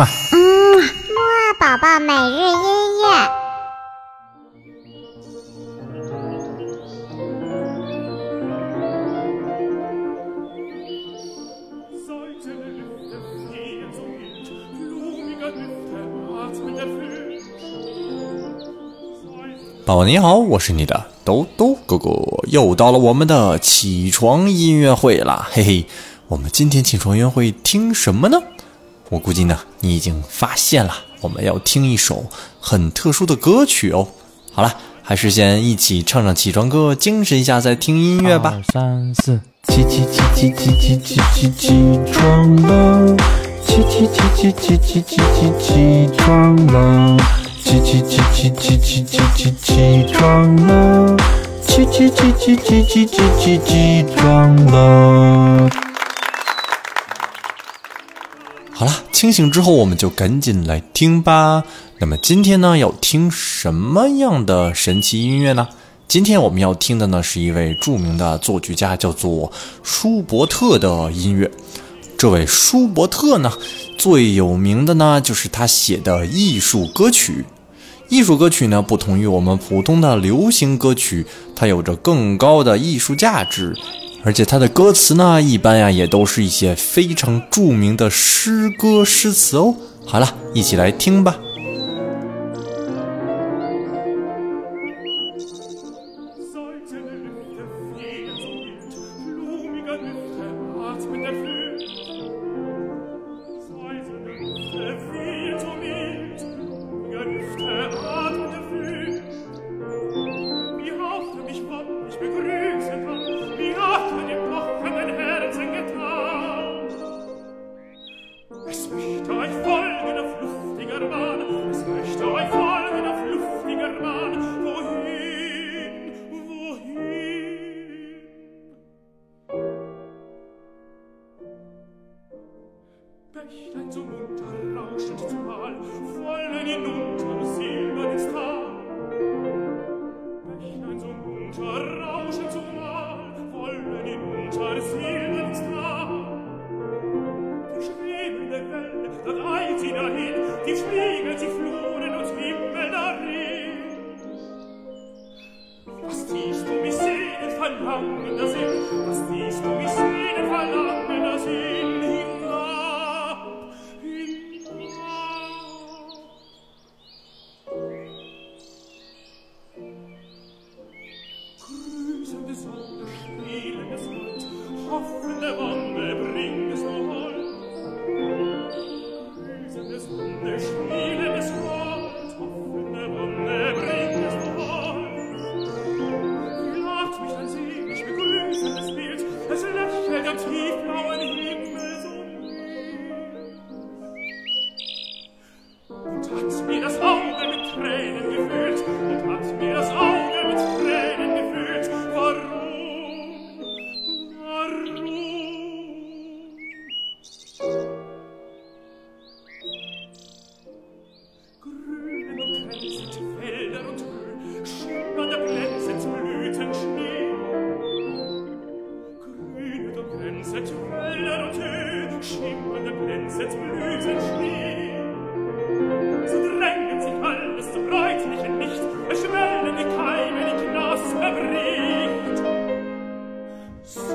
嗯嗯，木二宝宝每日音乐。宝宝你好，我是你的兜兜哥哥，又到了我们的起床音乐会啦，嘿嘿，我们今天起床音乐会听什么呢？我估计呢，你已经发现了，我们要听一首很特殊的歌曲哦。好了，还是先一起唱唱起床歌，精神一下再听音乐吧。二三四，起起起起起起起起起床了，起起起起起起起起起床了，起起起起起起起起起床了，起起起起起起起起起床了。好了，清醒之后我们就赶紧来听吧。那么今天呢，要听什么样的神奇音乐呢？今天我们要听的呢，是一位著名的作曲家，叫做舒伯特的音乐。这位舒伯特呢，最有名的呢，就是他写的艺术歌曲。艺术歌曲呢，不同于我们普通的流行歌曲，它有着更高的艺术价值。而且它的歌词呢，一般呀也都是一些非常著名的诗歌诗词哦。好了，一起来听吧。Bächlein so munter rauschend zumal, wollen hinunter silbernes Tal. Bächlein so munter rauschend zumal, wollen hinunter silbernes Tal. Die schwebende Welle, dann eilt sie dahin, die spiegelt sie Fluren und Himmel darin. Was tiefst du mich sehend verlangen, das ich, das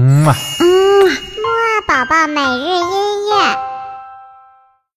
嗯啊。嗯，木二宝宝每日音乐。